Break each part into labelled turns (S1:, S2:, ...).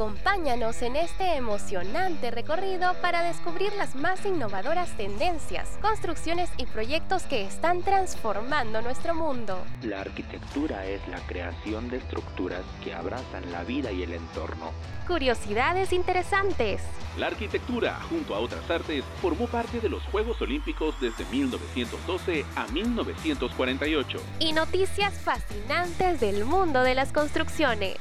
S1: Acompáñanos en este emocionante recorrido para descubrir las más innovadoras tendencias, construcciones y proyectos que están transformando nuestro mundo.
S2: La arquitectura es la creación de estructuras que abrazan la vida y el entorno.
S1: Curiosidades interesantes.
S3: La arquitectura, junto a otras artes, formó parte de los Juegos Olímpicos desde 1912 a 1948.
S1: Y noticias fascinantes del mundo de las construcciones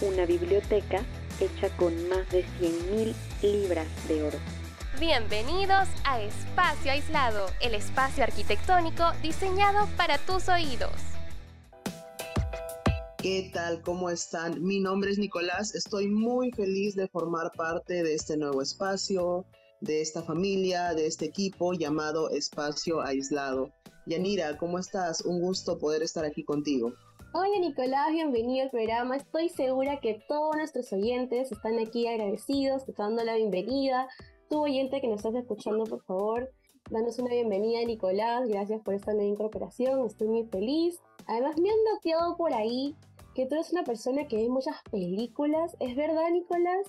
S4: una biblioteca hecha con más de 100.000 libras de oro.
S1: Bienvenidos a Espacio Aislado, el espacio arquitectónico diseñado para tus oídos.
S5: ¿Qué tal? ¿Cómo están? Mi nombre es Nicolás. Estoy muy feliz de formar parte de este nuevo espacio, de esta familia, de este equipo llamado Espacio Aislado. Yanira, ¿cómo estás? Un gusto poder estar aquí contigo.
S6: Hola Nicolás, bienvenido al programa. Estoy segura que todos nuestros oyentes están aquí agradecidos, te dando la bienvenida. Tu oyente que nos estás escuchando, por favor, danos una bienvenida Nicolás. Gracias por esta nueva incorporación, estoy muy feliz. Además me han noteado por ahí que tú eres una persona que ve muchas películas. ¿Es verdad, Nicolás?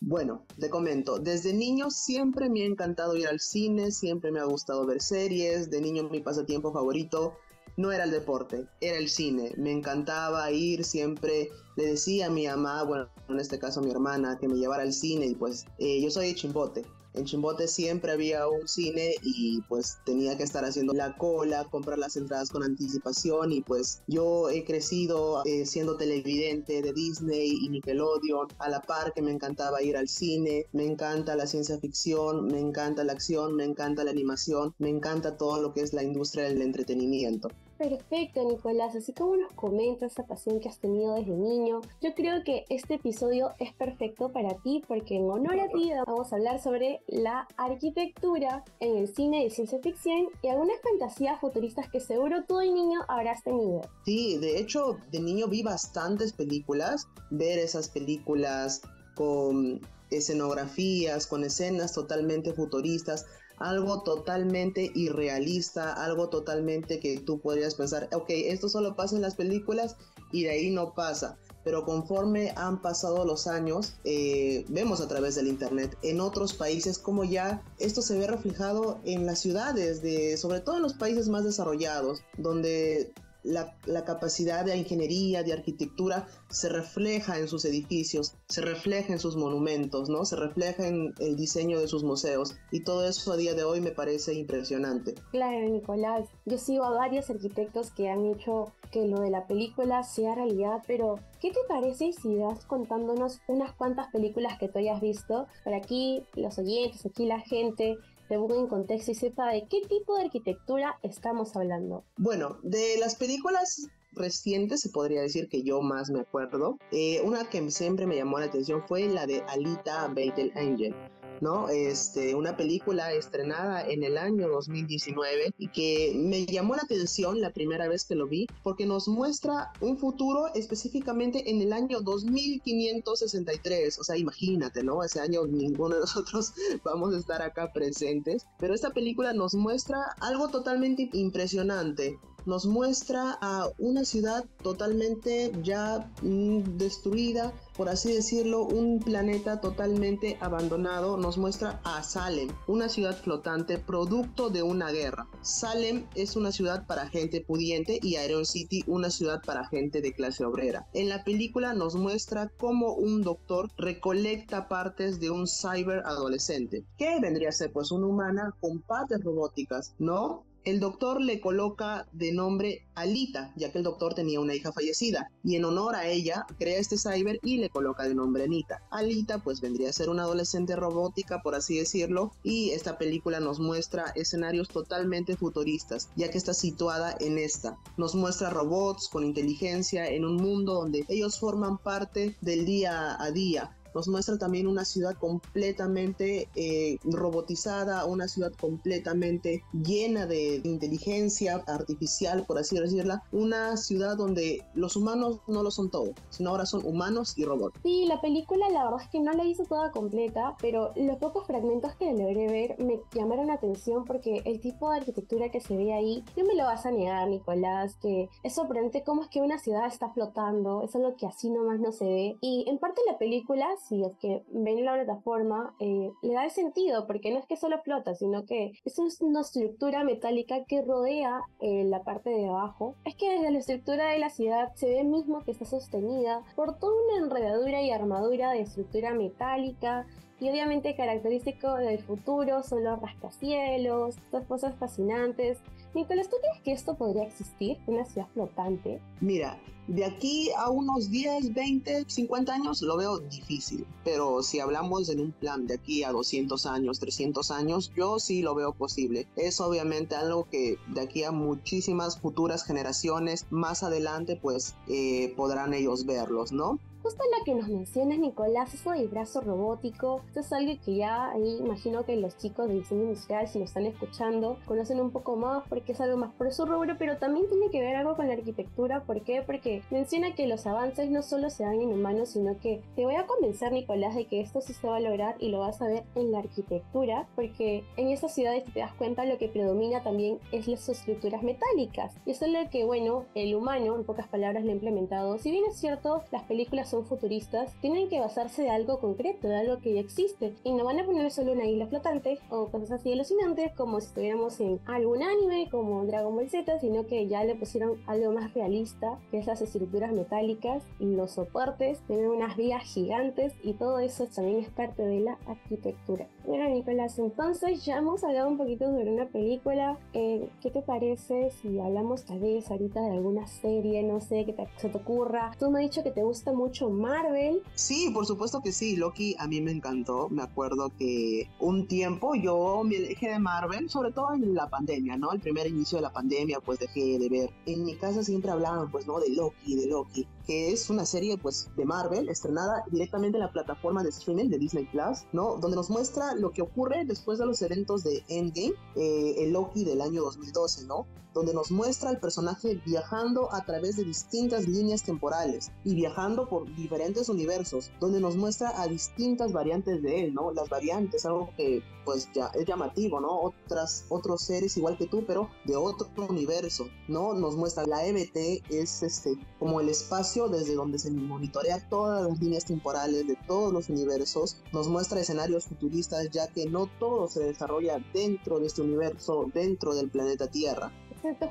S5: Bueno, te comento, desde niño siempre me ha encantado ir al cine, siempre me ha gustado ver series, de niño mi pasatiempo favorito no era el deporte, era el cine. Me encantaba ir, siempre le decía a mi mamá, bueno, en este caso a mi hermana, que me llevara al cine y pues eh, yo soy de Chimbote. En Chimbote siempre había un cine y pues tenía que estar haciendo la cola, comprar las entradas con anticipación y pues yo he crecido eh, siendo televidente de Disney y Nickelodeon, a la par que me encantaba ir al cine, me encanta la ciencia ficción, me encanta la acción, me encanta la animación, me encanta todo lo que es la industria del entretenimiento.
S6: Perfecto, Nicolás. Así como nos comentas esa pasión que has tenido desde niño, yo creo que este episodio es perfecto para ti porque en honor a ti vamos a hablar sobre la arquitectura en el cine de ciencia ficción y algunas fantasías futuristas que seguro tú de niño habrás tenido.
S5: Sí, de hecho, de niño vi bastantes películas. Ver esas películas con escenografías, con escenas totalmente futuristas, algo totalmente irrealista, algo totalmente que tú podrías pensar, ok, esto solo pasa en las películas y de ahí no pasa. Pero conforme han pasado los años, eh, vemos a través del Internet en otros países como ya esto se ve reflejado en las ciudades, de, sobre todo en los países más desarrollados, donde la, capacidad de ingeniería, de arquitectura, se refleja en sus edificios, se refleja en sus monumentos, ¿no? Se refleja en el diseño de sus museos. Y todo eso a día de hoy me parece impresionante.
S6: Claro, Nicolás. Yo sigo a varios arquitectos que han hecho que lo de la película sea realidad, pero ¿qué te parece si vas contándonos unas cuantas películas que tú hayas visto? Para aquí los oyentes, aquí la gente se ponga en contexto y sepa de qué tipo de arquitectura estamos hablando.
S5: Bueno, de las películas recientes, se podría decir que yo más me acuerdo, eh, una que siempre me llamó la atención fue la de Alita Battle Angel. ¿No? Este, una película estrenada en el año 2019 y que me llamó la atención la primera vez que lo vi porque nos muestra un futuro específicamente en el año 2563, o sea, imagínate, ¿no? Ese año ninguno de nosotros vamos a estar acá presentes, pero esta película nos muestra algo totalmente impresionante, nos muestra a una ciudad totalmente ya mm, destruida, por así decirlo, un planeta totalmente abandonado. Nos muestra a Salem, una ciudad flotante producto de una guerra. Salem es una ciudad para gente pudiente y Iron City una ciudad para gente de clase obrera. En la película nos muestra cómo un doctor recolecta partes de un cyber adolescente, que vendría a ser pues una humana con partes robóticas, ¿no? El doctor le coloca de nombre Alita, ya que el doctor tenía una hija fallecida, y en honor a ella crea este cyber y le coloca de nombre Anita. Alita pues vendría a ser una adolescente robótica, por así decirlo, y esta película nos muestra escenarios totalmente futuristas, ya que está situada en esta. Nos muestra robots con inteligencia en un mundo donde ellos forman parte del día a día, nos muestra también una ciudad completamente eh, robotizada, una ciudad completamente llena de inteligencia artificial, por así decirla, una ciudad donde los humanos no lo son todo, sino ahora son humanos y robots.
S6: Sí, la película la verdad es que no la hizo toda completa, pero los pocos fragmentos que logré ver me llamaron la atención porque el tipo de arquitectura que se ve ahí, no me lo vas a negar, Nicolás, que es sorprendente cómo es que una ciudad está flotando, es lo que así nomás no se ve. Y en parte la película si es que ven la plataforma, eh, le da el sentido, porque no es que solo flota, sino que es una estructura metálica que rodea eh, la parte de abajo. Es que desde la estructura de la ciudad se ve mismo que está sostenida por toda una enredadura y armadura de estructura metálica y obviamente característico del futuro son los rascacielos, estas cosas fascinantes. Nicolás, ¿tú crees que esto podría existir, una ciudad flotante?
S5: Mira, de aquí a unos 10, 20, 50 años lo veo difícil, pero si hablamos en un plan de aquí a 200 años, 300 años, yo sí lo veo posible. Es obviamente algo que de aquí a muchísimas futuras generaciones más adelante pues eh, podrán ellos verlos, ¿no?
S6: Justo lo que nos mencionas, Nicolás, eso del brazo robótico, esto es algo que ya ahí imagino que los chicos de diseño industrial, si lo están escuchando, conocen un poco más porque es algo más por su rubro, pero también tiene que ver algo con la arquitectura. ¿Por qué? Porque menciona que los avances no solo se dan en humanos, sino que te voy a convencer, Nicolás, de que esto sí se va a lograr y lo vas a ver en la arquitectura, porque en estas ciudades, te das cuenta, lo que predomina también es las estructuras metálicas. Y eso es lo que, bueno, el humano, en pocas palabras, lo ha implementado. Si bien es cierto, las películas son futuristas, tienen que basarse de algo concreto, de algo que ya existe. Y no van a poner solo una isla flotante o cosas así alucinantes como si estuviéramos en algún anime como Dragon Ball Z, sino que ya le pusieron algo más realista, que esas estructuras metálicas y los soportes, tienen unas vías gigantes y todo eso también es parte de la arquitectura. Bueno, Nicolás, entonces ya hemos hablado un poquito sobre una película. Eh, ¿Qué te parece si hablamos tal vez ahorita de alguna serie, no sé, que se te ocurra? Tú me has dicho que te gusta mucho Marvel.
S5: Sí, por supuesto que sí. Loki a mí me encantó. Me acuerdo que un tiempo yo me dejé de Marvel, sobre todo en la pandemia, ¿no? El primer inicio de la pandemia, pues dejé de ver. En mi casa siempre hablaban, pues, ¿no? De Loki, de Loki que es una serie pues de Marvel estrenada directamente en la plataforma de streaming de Disney Plus, ¿no? Donde nos muestra lo que ocurre después de los eventos de Endgame, eh, el Loki del año 2012, ¿no? Donde nos muestra al personaje viajando a través de distintas líneas temporales y viajando por diferentes universos, donde nos muestra a distintas variantes de él, ¿no? Las variantes, algo que pues ya es llamativo, ¿no? Otras, otros seres igual que tú, pero de otro universo, ¿no? Nos muestra la EBT es este como el espacio desde donde se monitorea todas las líneas temporales de todos los universos, nos muestra escenarios futuristas ya que no todo se desarrolla dentro de este universo, dentro del planeta Tierra.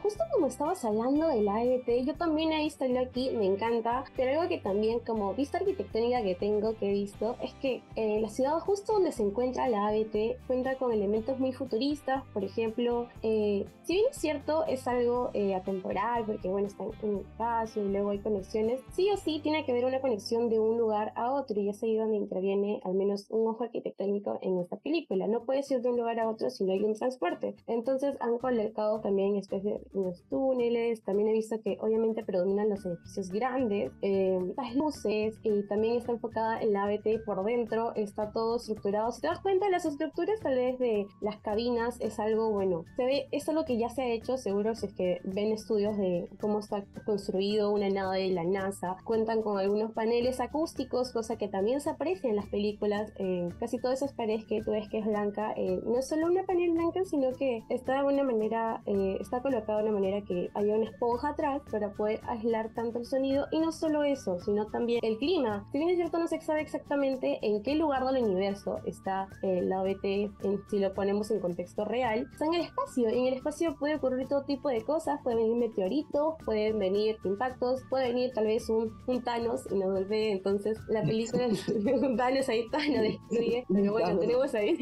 S6: Justo como estabas hablando de la ABT, yo también he visto aquí, me encanta, pero algo que también como vista arquitectónica que tengo, que he visto, es que eh, la ciudad justo donde se encuentra la ABT cuenta con elementos muy futuristas, por ejemplo, eh, si bien es cierto, es algo eh, atemporal, porque bueno, está en un espacio y luego hay conexiones, sí o sí tiene que haber una conexión de un lugar a otro y es ahí donde interviene al menos un ojo arquitectónico en esta película. No puedes ir de un lugar a otro si no hay un transporte. Entonces han colocado también especies de los túneles, también he visto que obviamente predominan los edificios grandes, eh, las luces y también está enfocada en la ABT por dentro, está todo estructurado. Si te das cuenta, las estructuras tal vez de las cabinas es algo bueno, se ve, es algo que ya se ha hecho, seguro si es que ven estudios de cómo está construido una nave de la NASA, cuentan con algunos paneles acústicos, cosa que también se aprecia en las películas, eh, casi todas esas paredes que tú ves que es blanca, eh, no es solo una panel blanca, sino que está de alguna manera, está colocado de una manera que haya una esponja atrás para poder aislar tanto el sonido y no solo eso, sino también el clima. Si bien es cierto no se sabe exactamente en qué lugar del universo está eh, la OBT, en, si lo ponemos en contexto real, está en el espacio. En el espacio puede ocurrir todo tipo de cosas, pueden venir meteoritos, pueden venir impactos, puede venir tal vez un, un Thanos y nos vuelve entonces la película un Thanos ahí Thanos destruye, pero bueno, tenemos ahí.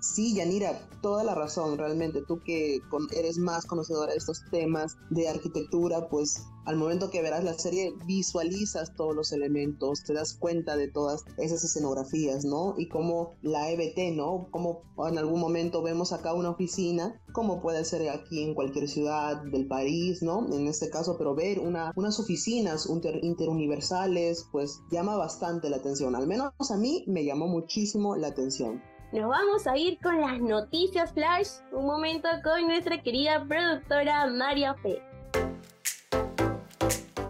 S5: Sí, Yanira, toda la razón, realmente tú que eres más conocedora estos temas de arquitectura, pues al momento que verás la serie visualizas todos los elementos, te das cuenta de todas esas escenografías, ¿no? Y como la EBT, ¿no? Como en algún momento vemos acá una oficina, como puede ser aquí en cualquier ciudad del país, ¿no? En este caso, pero ver una, unas oficinas interuniversales, pues llama bastante la atención. Al menos a mí me llamó muchísimo la atención.
S6: Nos vamos a ir con las noticias flash. Un momento con nuestra querida productora María Fe.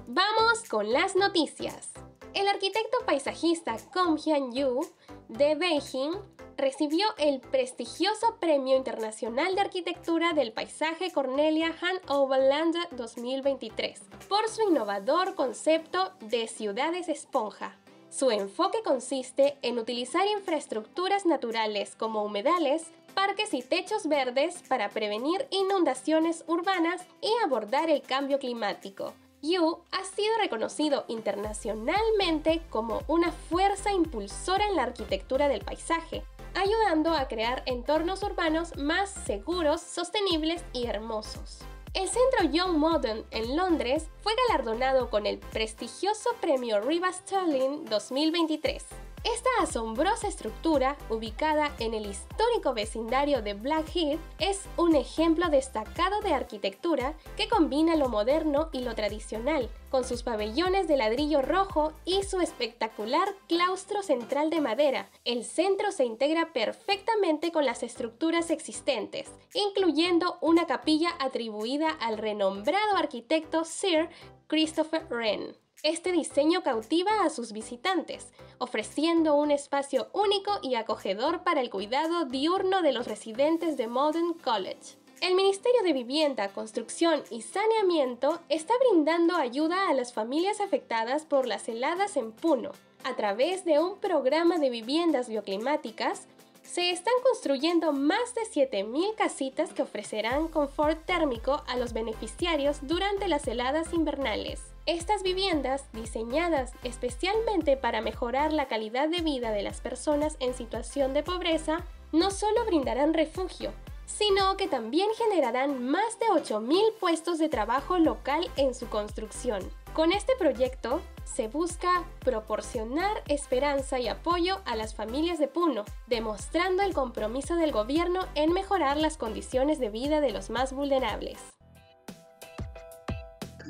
S1: Vamos con las noticias. El arquitecto paisajista Kong Hyun-yu de Beijing recibió el prestigioso Premio Internacional de Arquitectura del Paisaje Cornelia Han Overland 2023 por su innovador concepto de ciudades esponja Su enfoque consiste en utilizar infraestructuras naturales como humedales, parques y techos verdes para prevenir inundaciones urbanas y abordar el cambio climático. Yu ha sido reconocido internacionalmente como una fuerza impulsora en la arquitectura del paisaje, ayudando a crear entornos urbanos más seguros, sostenibles y hermosos. El Centro Young Modern en Londres fue galardonado con el prestigioso premio Riva Sterling 2023. Esta asombrosa estructura, ubicada en el histórico vecindario de Blackheath, es un ejemplo destacado de arquitectura que combina lo moderno y lo tradicional, con sus pabellones de ladrillo rojo y su espectacular claustro central de madera. El centro se integra perfectamente con las estructuras existentes, incluyendo una capilla atribuida al renombrado arquitecto Sir Christopher Wren. Este diseño cautiva a sus visitantes, ofreciendo un espacio único y acogedor para el cuidado diurno de los residentes de Modern College. El Ministerio de Vivienda, Construcción y Saneamiento está brindando ayuda a las familias afectadas por las heladas en Puno. A través de un programa de viviendas bioclimáticas, se están construyendo más de 7.000 casitas que ofrecerán confort térmico a los beneficiarios durante las heladas invernales. Estas viviendas, diseñadas especialmente para mejorar la calidad de vida de las personas en situación de pobreza, no solo brindarán refugio, sino que también generarán más de 8.000 puestos de trabajo local en su construcción. Con este proyecto se busca proporcionar esperanza y apoyo a las familias de Puno, demostrando el compromiso del gobierno en mejorar las condiciones de vida de los más vulnerables.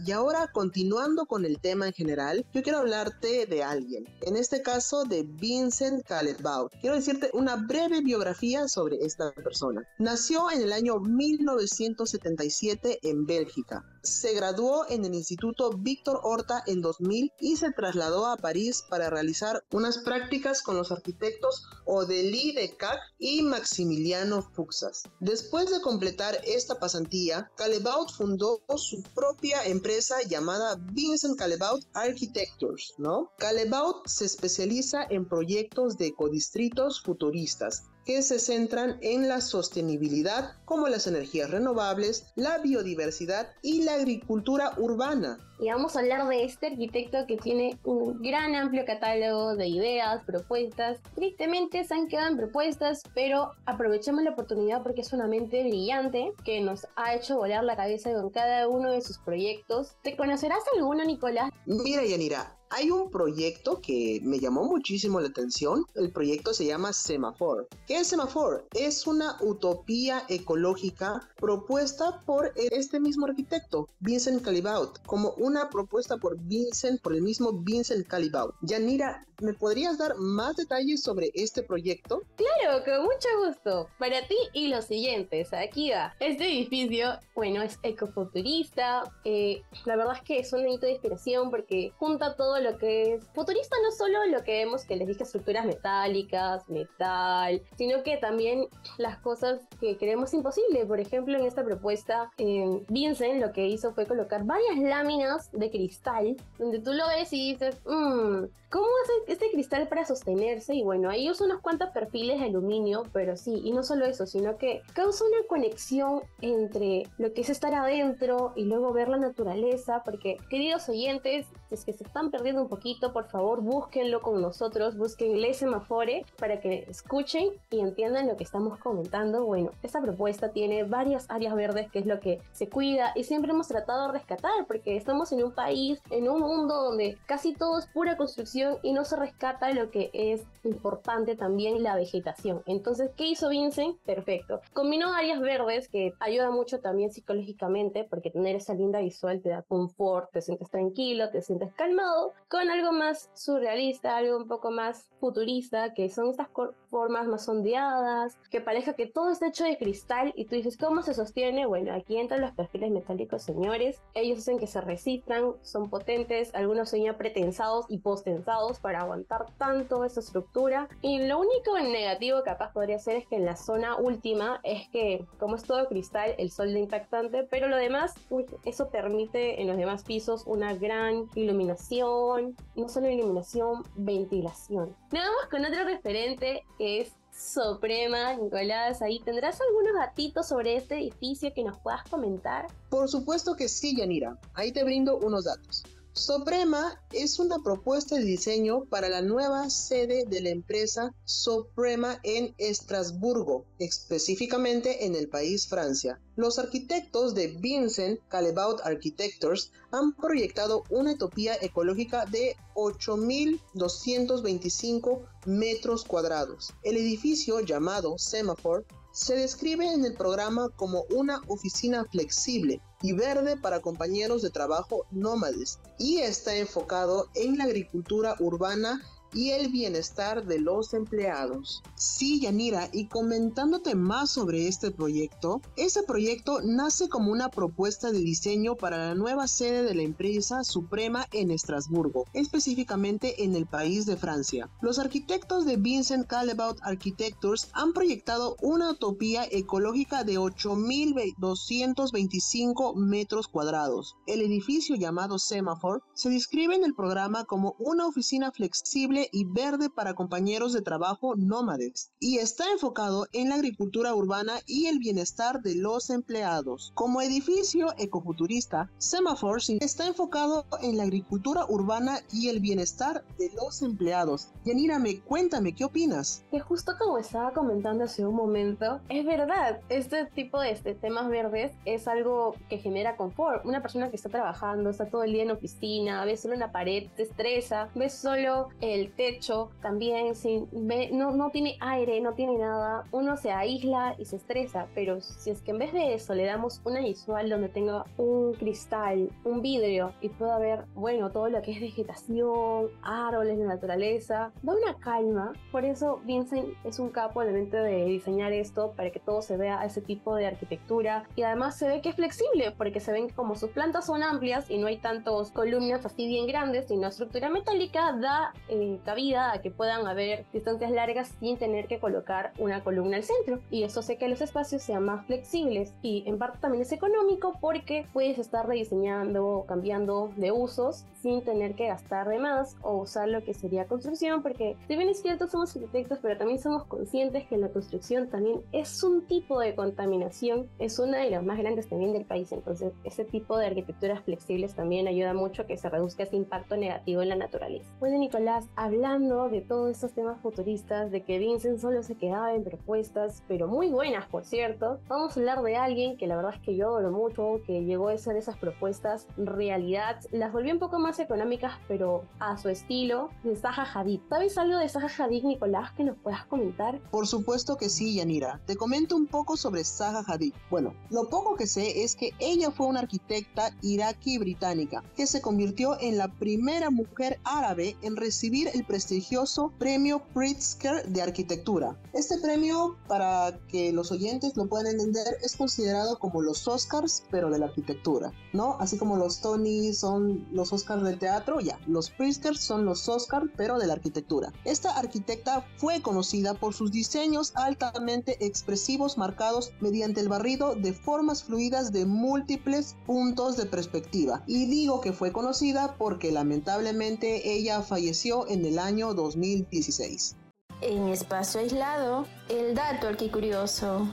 S5: Y ahora, continuando con el tema en general, yo quiero hablarte de alguien, en este caso de Vincent Callebaut. Quiero decirte una breve biografía sobre esta persona. Nació en el año 1977 en Bélgica se graduó en el Instituto Víctor Horta en 2000 y se trasladó a París para realizar unas prácticas con los arquitectos Odélie Decac y Maximiliano Fuxas. Después de completar esta pasantía, Calebaut fundó su propia empresa llamada Vincent Calebaut Architectures, ¿no? Calebaut se especializa en proyectos de ecodistritos futuristas que se centran en la sostenibilidad como las energías renovables, la biodiversidad y la agricultura urbana.
S6: Y vamos a hablar de este arquitecto que tiene un gran amplio catálogo de ideas, propuestas. Tristemente se han quedado en propuestas, pero aprovechemos la oportunidad porque es una mente brillante que nos ha hecho volar la cabeza con cada uno de sus proyectos. ¿Te conocerás alguno, Nicolás?
S5: Mira, Yanira, hay un proyecto que me llamó muchísimo la atención. El proyecto se llama Semaphore. ¿Qué es Semaphore? Es una utopía ecológica propuesta por este mismo arquitecto, Vincent Calibaut, como una propuesta por Vincent, por el mismo Vincent Calibaut. Yanira, ¿me podrías dar más detalles sobre este proyecto?
S6: Claro, con mucho gusto. Para ti y los siguientes, aquí va. Este edificio, bueno, es ecofuturista. Eh, la verdad es que es un hito de inspiración porque junta todo lo que es futurista, no solo lo que vemos que les dije estructuras metálicas, metal, sino que también las cosas que creemos imposible. Por ejemplo, en esta propuesta, eh, Vincent lo que hizo fue colocar varias láminas de cristal, donde tú lo ves y dices, mmm, ¿cómo hace este cristal para sostenerse? Y bueno, ahí usa unos cuantos perfiles de aluminio, pero sí, y no solo eso, sino que causa una conexión entre lo que es estar adentro y luego ver la naturaleza, porque queridos oyentes, es que se están perdiendo un poquito, por favor, búsquenlo con nosotros, busquen Le Semafore para que escuchen y entiendan lo que estamos comentando. Bueno, esta propuesta tiene varias áreas verdes que es lo que se cuida y siempre hemos tratado de rescatar porque estamos en un país, en un mundo donde casi todo es pura construcción y no se rescata lo que es importante también la vegetación. Entonces, ¿qué hizo Vincent? Perfecto. Combinó áreas verdes que ayuda mucho también psicológicamente porque tener esa linda visual te da confort, te sientes tranquilo, te sientes calmado con algo más surrealista, algo un poco más futurista, que son estas formas más ondeadas, que parezca que todo está hecho de cristal y tú dices, ¿cómo se sostiene? Bueno, aquí entran los perfiles metálicos, señores. Ellos hacen que se resistan, son potentes, algunos son ya pretensados y postensados para aguantar tanto esa estructura. Y lo único negativo capaz podría ser es que en la zona última es que, como es todo cristal, el sol de impactante, pero lo demás, eso permite en los demás pisos una gran iluminación, no solo iluminación, ventilación. Nada más con otro referente que es Suprema, Nicolás, ahí tendrás algunos datitos sobre este edificio que nos puedas comentar.
S5: Por supuesto que sí, Yanira. Ahí te brindo unos datos. Suprema es una propuesta de diseño para la nueva sede de la empresa Suprema en Estrasburgo, específicamente en el país Francia. Los arquitectos de Vincent Calebaut Architectures han proyectado una utopía ecológica de 8.225 metros cuadrados. El edificio llamado Semaphore se describe en el programa como una oficina flexible y verde para compañeros de trabajo nómades. Y está enfocado en la agricultura urbana y el bienestar de los empleados. Sí, Yanira, y comentándote más sobre este proyecto, ese proyecto nace como una propuesta de diseño para la nueva sede de la empresa Suprema en Estrasburgo, específicamente en el país de Francia. Los arquitectos de Vincent Calebaut Architectures han proyectado una utopía ecológica de 8.225 metros cuadrados. El edificio llamado Semaphore se describe en el programa como una oficina flexible y verde para compañeros de trabajo nómades y está enfocado en la agricultura urbana y el bienestar de los empleados. Como edificio ecofuturista, Semaphore está enfocado en la agricultura urbana y el bienestar de los empleados. Yanira, me cuéntame, ¿qué opinas?
S6: Que justo como estaba comentando hace un momento, es verdad, este tipo de este, temas verdes es algo que genera confort. Una persona que está trabajando, está todo el día en oficina, ve solo una pared, se estresa, ve solo el techo también sin, no, no tiene aire, no tiene nada, uno se aísla y se estresa, pero si es que en vez de eso le damos una visual donde tenga un cristal, un vidrio y pueda ver, bueno, todo lo que es vegetación, árboles, de naturaleza, da una calma. Por eso Vincent es un capo al momento de diseñar esto para que todo se vea ese tipo de arquitectura y además se ve que es flexible porque se ven como sus plantas son amplias y no hay tantos columnas así bien grandes, sino estructura metálica da eh, cabida a que puedan haber distancias largas sin tener que colocar una columna al centro. Y eso hace que los espacios sean más flexibles y en parte también es económico porque puedes estar rediseñando o cambiando de usos sin tener que gastar de más o usar lo que sería construcción porque si bien es cierto somos arquitectos pero también somos conscientes que la construcción también es un tipo de contaminación, es una de las más grandes también del país, entonces ese tipo de arquitecturas flexibles también ayuda mucho a que se reduzca ese impacto negativo en la naturaleza. Bueno Nicolás, hablando de todos estos temas futuristas, de que Vincent solo se quedaba en propuestas, pero muy buenas, por cierto, vamos a hablar de alguien que la verdad es que yo adoro mucho, que llegó a ser esas propuestas realidad, las volvió un poco más económicas, pero a su estilo, de Zaha Hadid. ¿Sabes algo de Zaha Hadid, Nicolás, que nos puedas comentar?
S5: Por supuesto que sí, Yanira. Te comento un poco sobre Zaha Hadid. Bueno, lo poco que sé es que ella fue una arquitecta iraquí-británica que se convirtió en la primera mujer árabe en recibir el prestigioso premio Pritzker de arquitectura. Este premio, para que los oyentes lo puedan entender, es considerado como los Oscars, pero de la arquitectura, ¿no? Así como los Tony son los Oscars del teatro, ya, los Pritzker son los Oscars, pero de la arquitectura. Esta arquitecta fue conocida por sus diseños altamente expresivos marcados mediante el barrido de formas fluidas de múltiples puntos de perspectiva. Y digo que fue conocida porque lamentablemente ella falleció en el año 2016.
S7: En espacio aislado, el dato curioso.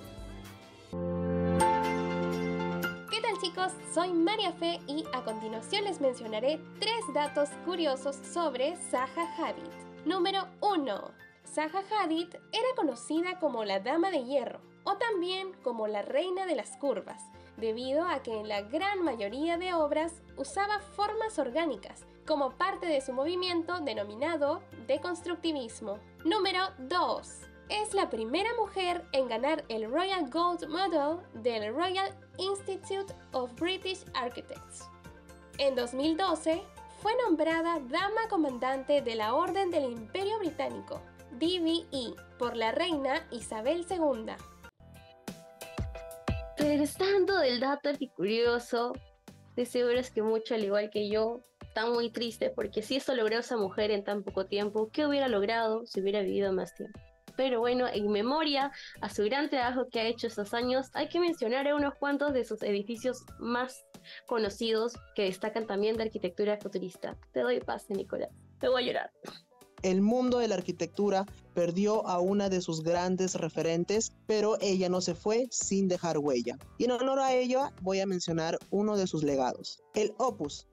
S1: ¿Qué tal chicos? Soy María Fe y a continuación les mencionaré tres datos curiosos sobre Zaha Hadid. Número 1. Zaha Hadid era conocida como la Dama de Hierro o también como la Reina de las Curvas, debido a que en la gran mayoría de obras usaba formas orgánicas como parte de su movimiento denominado deconstructivismo. Número 2. Es la primera mujer en ganar el Royal Gold Medal del Royal Institute of British Architects. En 2012 fue nombrada Dama Comandante de la Orden del Imperio Británico, DVE, por la reina Isabel II.
S6: Regresando del dato curioso, de seguro es que mucho al igual que yo está muy triste porque si esto logró esa mujer en tan poco tiempo, ¿qué hubiera logrado si hubiera vivido más tiempo? Pero bueno, en memoria a su gran trabajo que ha hecho estos años, hay que mencionar a unos cuantos de sus edificios más conocidos que destacan también de arquitectura futurista. Te doy pase, Nicolás. Te voy a llorar
S5: el mundo de la arquitectura perdió a una de sus grandes referentes, pero ella no se fue sin dejar huella. Y en honor a ella voy a mencionar uno de sus legados, el Opus,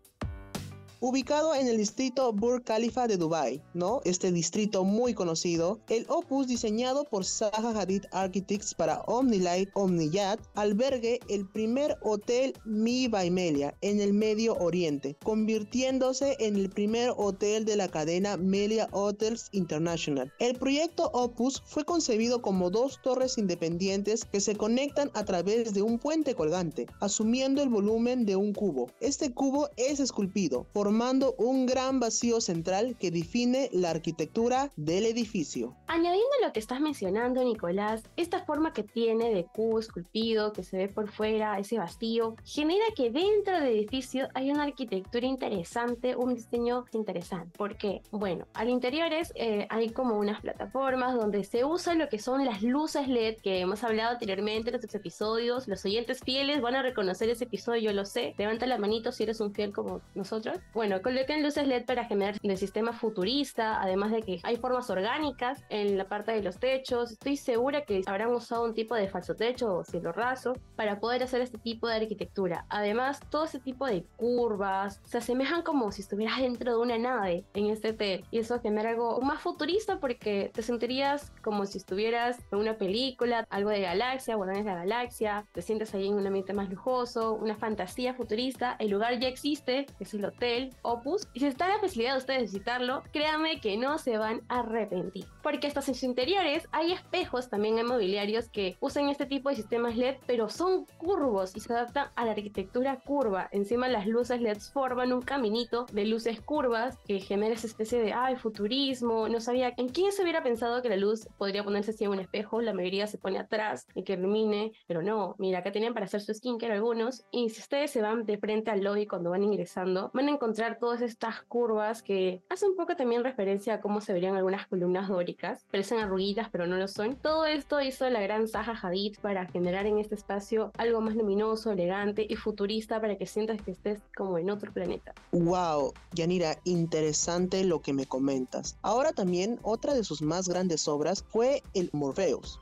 S5: ubicado en el distrito Burj Khalifa de Dubai, ¿no? Este distrito muy conocido, el Opus diseñado por Zaha Hadid Architects para OmniLight OmniYat albergue el primer hotel Mi Melia en el Medio Oriente, convirtiéndose en el primer hotel de la cadena Melia Hotels International. El proyecto Opus fue concebido como dos torres independientes que se conectan a través de un puente colgante, asumiendo el volumen de un cubo. Este cubo es esculpido, por formando un gran vacío central que define la arquitectura del edificio.
S6: Añadiendo lo que estás mencionando, Nicolás, esta forma que tiene de cubo esculpido que se ve por fuera, ese vacío, genera que dentro del edificio hay una arquitectura interesante, un diseño interesante. ¿Por qué? Bueno, al interior eh, hay como unas plataformas donde se usa lo que son las luces LED que hemos hablado anteriormente en estos episodios. Los oyentes fieles van a reconocer ese episodio, yo lo sé. Levanta la manito si eres un fiel como nosotros. Bueno, colocan luces LED para generar el sistema futurista, además de que hay formas orgánicas en la parte de los techos. Estoy segura que habrán usado un tipo de falso techo o cielo raso para poder hacer este tipo de arquitectura. Además, todo ese tipo de curvas se asemejan como si estuvieras dentro de una nave en este hotel. Y eso genera algo más futurista porque te sentirías como si estuvieras en una película, algo de galaxia, guardianes de la galaxia. Te sientes ahí en un ambiente más lujoso, una fantasía futurista. El lugar ya existe, es el hotel Opus. Y si está la facilidad de ustedes visitarlo, créanme que no se van a arrepentir. Porque hasta sus interiores hay espejos también inmobiliarios que usan este tipo de sistemas LED, pero son curvos y se adaptan a la arquitectura curva. Encima las luces LED forman un caminito de luces curvas que genera esa especie de, ay, futurismo. No sabía en quién se hubiera pensado que la luz podría ponerse así en un espejo. La mayoría se pone atrás y que ilumine, pero no. Mira, acá tenían para hacer su skincare algunos. Y si ustedes se van de frente al lobby cuando van ingresando, van a encontrar todas estas curvas que hace un poco también referencia a cómo se verían algunas columnas dóricas. Parecen arruguitas, pero no lo son. Todo esto hizo la gran Zaha Hadid para generar en este espacio algo más luminoso, elegante y futurista para que sientas que estés como en otro planeta.
S5: Wow, Yanira, interesante lo que me comentas. Ahora también otra de sus más grandes obras fue el Morpheus,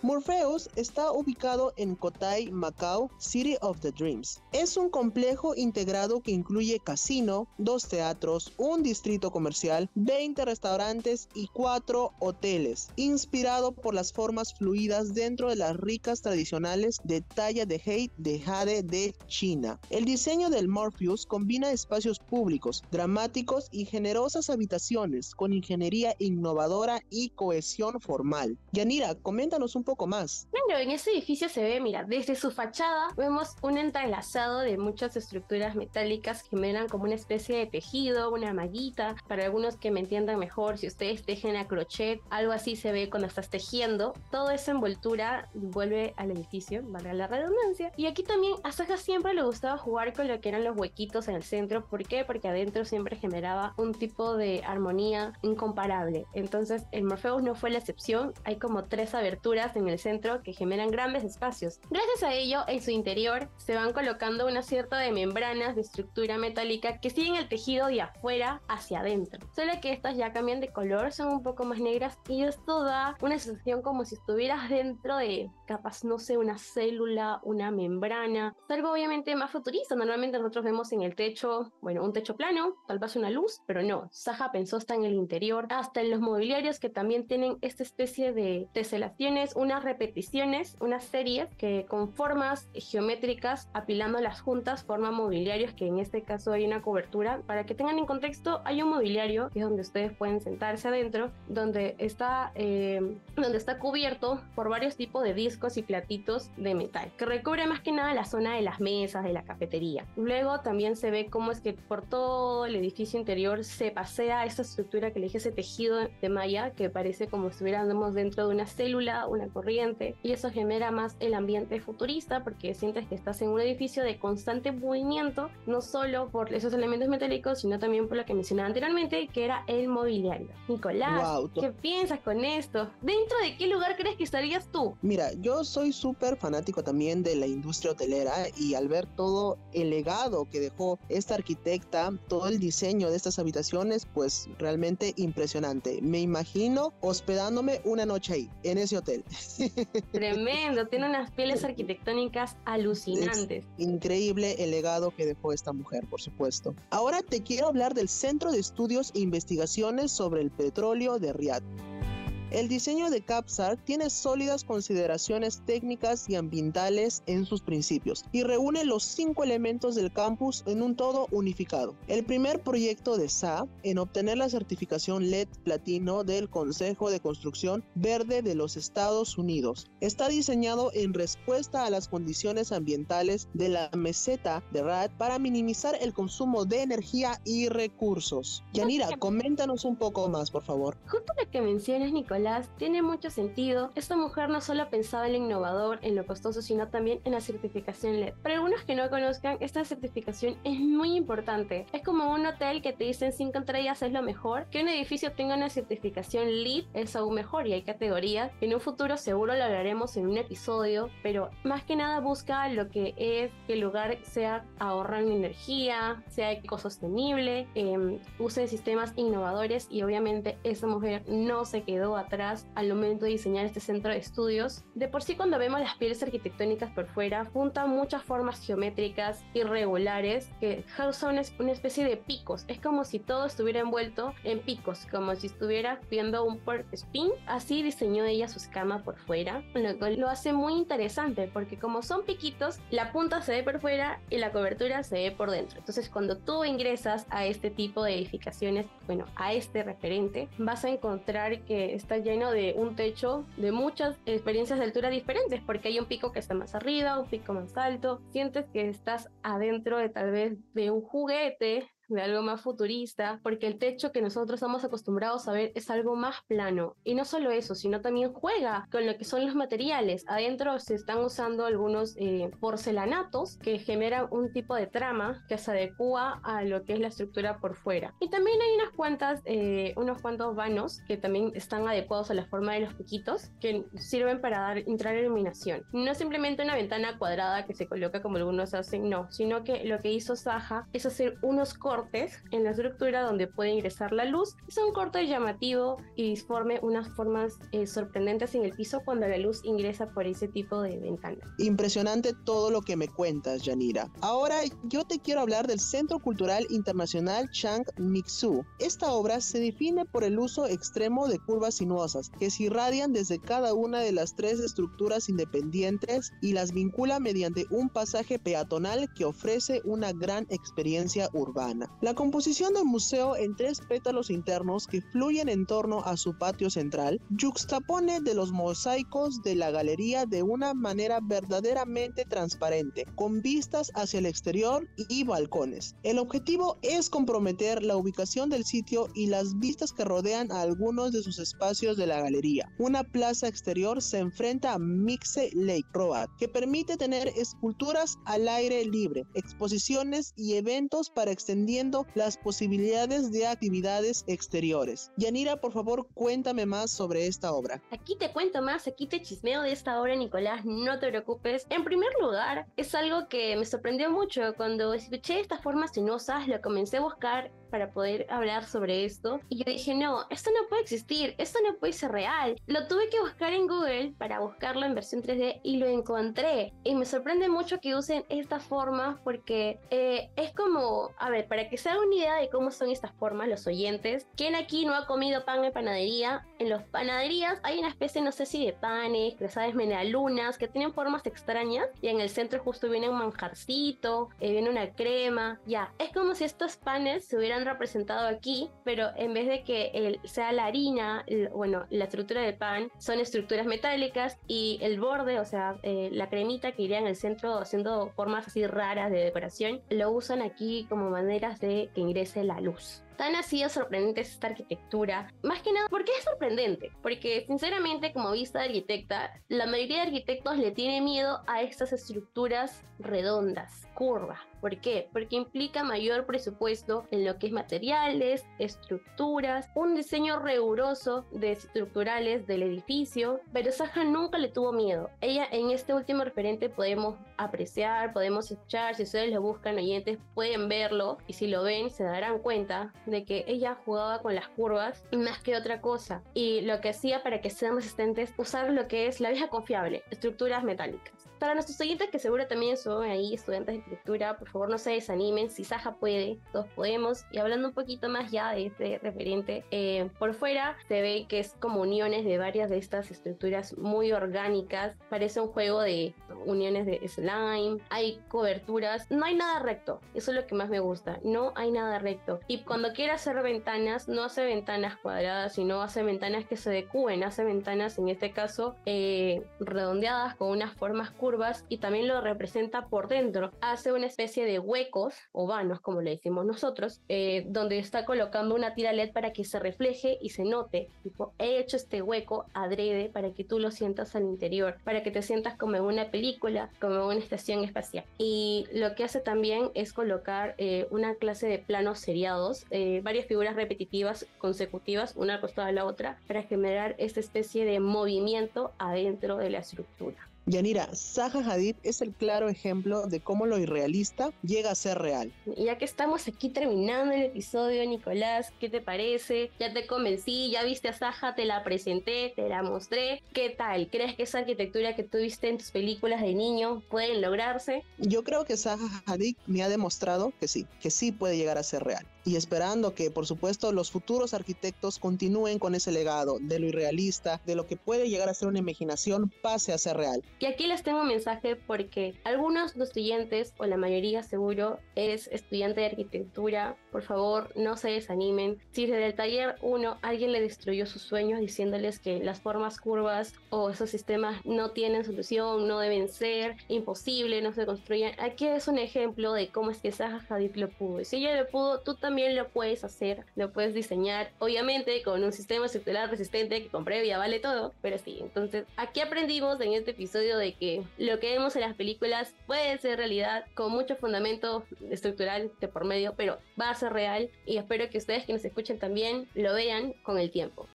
S5: Morpheus está ubicado en Kotai, Macau, City of the Dreams. Es un complejo integrado que incluye casino, dos teatros, un distrito comercial, 20 restaurantes y cuatro hoteles, inspirado por las formas fluidas dentro de las ricas tradicionales de talla de hate de jade de China. El diseño del Morpheus combina espacios públicos, dramáticos y generosas habitaciones con ingeniería innovadora y cohesión formal. Yanira, coméntanos un poco más.
S6: Bueno, en ese edificio se ve, mira, desde su fachada vemos un entrelazado de muchas estructuras metálicas que generan como una especie de tejido, una maguita. Para algunos que me entiendan mejor, si ustedes tejen a crochet, algo así se ve cuando estás tejiendo. Toda esa envoltura vuelve al edificio, valga la redundancia. Y aquí también a Saga siempre le gustaba jugar con lo que eran los huequitos en el centro. ¿Por qué? Porque adentro siempre generaba un tipo de armonía incomparable. Entonces el Morpheus no fue la excepción. Hay como tres aberturas en el centro que generan grandes espacios. Gracias a ello, en su interior se van colocando una cierta de membranas de estructura metálica que siguen el tejido de afuera hacia adentro. Solo que estas ya cambian de color, son un poco más negras y esto da una sensación como si estuvieras dentro de capaz, no sé, una célula, una membrana. Es algo obviamente más futurista. Normalmente nosotros vemos en el techo, bueno, un techo plano, tal vez una luz, pero no. Saja pensó hasta en el interior, hasta en los mobiliarios que también tienen esta especie de teselaciones, unas repeticiones, unas series que con formas geométricas, apilando las juntas, forman mobiliarios que en este caso hay una cobertura. Para que tengan en contexto, hay un mobiliario que es donde ustedes pueden sentarse adentro, donde está, eh, donde está cubierto por varios tipos de discos y platitos de metal, que recubre más que nada la zona de las mesas, de la cafetería. Luego también se ve cómo es que por todo el edificio interior se pasea esa estructura que le dije, ese tejido de malla, que parece como si estuviéramos dentro de una célula, una corriente y eso genera más el ambiente futurista porque sientes que estás en un edificio de constante movimiento, no solo por esos elementos metálicos, sino también por lo que mencionaba anteriormente, que era el mobiliario. Nicolás, ¿qué piensas con esto? ¿Dentro de qué lugar crees que estarías tú?
S5: Mira, yo soy súper fanático también de la industria hotelera y al ver todo el legado que dejó esta arquitecta, todo el diseño de estas habitaciones, pues realmente impresionante. Me imagino hospedándome una noche ahí, en ese hotel.
S6: Tremendo, tiene unas pieles arquitectónicas alucinantes.
S5: increíble el legado que dejó esta mujer, por supuesto. Ahora te quiero hablar del Centro de Estudios e Investigaciones sobre el Petróleo de Riyadh. El diseño de CAPSAR tiene sólidas consideraciones técnicas y ambientales en sus principios y reúne los cinco elementos del campus en un todo unificado. El primer proyecto de SA en obtener la certificación LED platino del Consejo de Construcción Verde de los Estados Unidos está diseñado en respuesta a las condiciones ambientales de la meseta de Rad para minimizar el consumo de energía y recursos. Yanira, coméntanos un poco más, por favor.
S6: Justo lo que mencionas, Nicolás tiene mucho sentido. Esta mujer no solo pensaba en lo innovador, en lo costoso, sino también en la certificación LED. Para algunos que no conozcan, esta certificación es muy importante. Es como un hotel que te dicen 5 estrellas es lo mejor. Que un edificio tenga una certificación LEED es aún mejor y hay categorías en un futuro seguro lo hablaremos en un episodio, pero más que nada busca lo que es que el lugar sea ahorrando energía, sea ecosostenible, eh, use sistemas innovadores y obviamente esa mujer no se quedó atrás atrás al momento de diseñar este centro de estudios. De por sí cuando vemos las pieles arquitectónicas por fuera, juntan muchas formas geométricas irregulares que causan una especie de picos. Es como si todo estuviera envuelto en picos, como si estuviera viendo un port spin. Así diseñó ella su escama por fuera, lo cual lo hace muy interesante porque como son piquitos, la punta se ve por fuera y la cobertura se ve por dentro. Entonces cuando tú ingresas a este tipo de edificaciones, bueno, a este referente, vas a encontrar que está lleno de un techo de muchas experiencias de altura diferentes, porque hay un pico que está más arriba, un pico más alto, sientes que estás adentro de tal vez de un juguete de algo más futurista, porque el techo que nosotros estamos acostumbrados a ver es algo más plano. Y no solo eso, sino también juega con lo que son los materiales. Adentro se están usando algunos eh, porcelanatos que generan un tipo de trama que se adecua a lo que es la estructura por fuera. Y también hay unas cuantas, eh, unos cuantos vanos que también están adecuados a la forma de los piquitos que sirven para dar entrar iluminación. No simplemente una ventana cuadrada que se coloca como algunos hacen, no, sino que lo que hizo Saja es hacer unos cortes en la estructura donde puede ingresar la luz. Es un corte llamativo y forme unas formas eh, sorprendentes en el piso cuando la luz ingresa por ese tipo de ventana.
S5: Impresionante todo lo que me cuentas, Yanira. Ahora yo te quiero hablar del Centro Cultural Internacional Chang Mixu. Esta obra se define por el uso extremo de curvas sinuosas que se irradian desde cada una de las tres estructuras independientes y las vincula mediante un pasaje peatonal que ofrece una gran experiencia urbana. La composición del museo en tres pétalos internos que fluyen en torno a su patio central juxtapone de los mosaicos de la galería de una manera verdaderamente transparente, con vistas hacia el exterior y balcones. El objetivo es comprometer la ubicación del sitio y las vistas que rodean a algunos de sus espacios de la galería. Una plaza exterior se enfrenta a Mixe Lake Road, que permite tener esculturas al aire libre, exposiciones y eventos para extender las posibilidades de actividades exteriores. Yanira, por favor, cuéntame más sobre esta obra.
S6: Aquí te cuento más, aquí te chismeo de esta obra, Nicolás, no te preocupes. En primer lugar, es algo que me sorprendió mucho cuando escuché estas formas sinuosas, lo comencé a buscar para poder hablar sobre esto. Y yo dije, no, esto no puede existir, esto no puede ser real. Lo tuve que buscar en Google para buscarlo en versión 3D y lo encontré. Y me sorprende mucho que usen esta forma porque eh, es como, a ver, para que se hagan una idea de cómo son estas formas, los oyentes, ¿quién aquí no ha comido pan en panadería? En las panaderías hay una especie, no sé si de panes, sabes medialunas, que tienen formas extrañas y en el centro justo viene un manjarcito, eh, viene una crema, ya. Es como si estos panes se hubieran representado aquí, pero en vez de que el, sea la harina, bueno, la estructura del pan, son estructuras metálicas y el borde, o sea, eh, la cremita que iría en el centro haciendo formas así raras de decoración, lo usan aquí como maneras de que ingrese la luz. Tan así de sorprendente es esta arquitectura. Más que nada, ¿por qué es sorprendente? Porque sinceramente, como vista de arquitecta, la mayoría de arquitectos le tiene miedo a estas estructuras redondas, curvas. ¿Por qué? Porque implica mayor presupuesto en lo que es materiales, estructuras, un diseño riguroso de estructurales del edificio, pero Saja nunca le tuvo miedo. Ella en este último referente podemos apreciar, podemos escuchar, si ustedes lo buscan oyentes pueden verlo y si lo ven se darán cuenta de que ella jugaba con las curvas y más que otra cosa. Y lo que hacía para que sean resistentes, usar lo que es la vieja confiable, estructuras metálicas. Para nuestros oyentes que seguro también son ahí estudiantes de escritura, por favor no se desanimen, si Saja puede, todos podemos. Y hablando un poquito más ya de este referente, eh, por fuera se ve que es como uniones de varias de estas estructuras muy orgánicas, parece un juego de uniones de slime, hay coberturas, no hay nada recto, eso es lo que más me gusta, no hay nada recto. Y cuando quiere hacer ventanas, no hace ventanas cuadradas, sino hace ventanas que se decúen, hace ventanas en este caso eh, redondeadas con unas formas curvas y también lo representa por dentro. Hace una especie de huecos o vanos, como le decimos nosotros, eh, donde está colocando una tira LED para que se refleje y se note. Tipo, he hecho este hueco adrede para que tú lo sientas al interior, para que te sientas como en una película, como en una estación espacial. Y lo que hace también es colocar eh, una clase de planos seriados, eh, varias figuras repetitivas consecutivas, una al costado de la otra, para generar esta especie de movimiento adentro de la estructura.
S5: Yanira, Zaha Hadid es el claro ejemplo de cómo lo irrealista llega a ser real.
S6: Ya que estamos aquí terminando el episodio, Nicolás, ¿qué te parece? Ya te convencí, ya viste a Zaha, te la presenté, te la mostré. ¿Qué tal? ¿Crees que esa arquitectura que tú viste en tus películas de niño pueden lograrse?
S5: Yo creo que Zaha Hadid me ha demostrado que sí, que sí puede llegar a ser real y esperando que, por supuesto, los futuros arquitectos continúen con ese legado de lo irrealista, de lo que puede llegar a ser una imaginación, pase a ser real.
S6: Y aquí les tengo un mensaje porque algunos de los estudiantes, o la mayoría seguro, es estudiante de arquitectura. Por favor, no se desanimen. Si desde el taller 1 alguien le destruyó sus sueños diciéndoles que las formas curvas o esos sistemas no tienen solución, no deben ser, imposible, no se construyen, aquí es un ejemplo de cómo es que Zaha Hadid lo pudo. Y si ella lo pudo, tú también lo puedes hacer, lo puedes diseñar, obviamente con un sistema estructural resistente que con previa vale todo, pero sí, entonces aquí aprendimos en este episodio de que lo que vemos en las películas puede ser realidad con mucho fundamento estructural de por medio, pero va a ser real y espero que ustedes que nos escuchen también lo vean con el tiempo.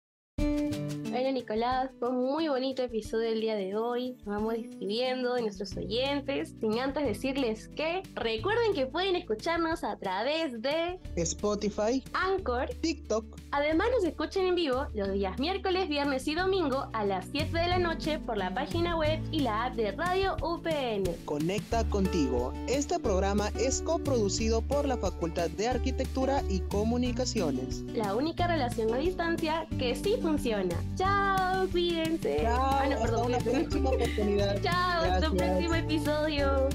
S6: Bueno, Nicolás, fue un muy bonito episodio el día de hoy. Nos vamos despidiendo de nuestros oyentes. Sin antes decirles que recuerden que pueden escucharnos a través de
S5: Spotify,
S6: Anchor,
S5: TikTok.
S6: Además, nos escuchen en vivo los días miércoles, viernes y domingo a las 7 de la noche por la página web y la app de Radio UPN.
S5: Conecta contigo. Este programa es coproducido por la Facultad de Arquitectura y Comunicaciones.
S6: La única relación a distancia que sí funciona. Chao, cuídense.
S5: Chao,
S6: Ah, no,
S5: hasta
S6: perdón,
S5: una próxima oportunidad.
S6: Chao, hasta un próximo episodio.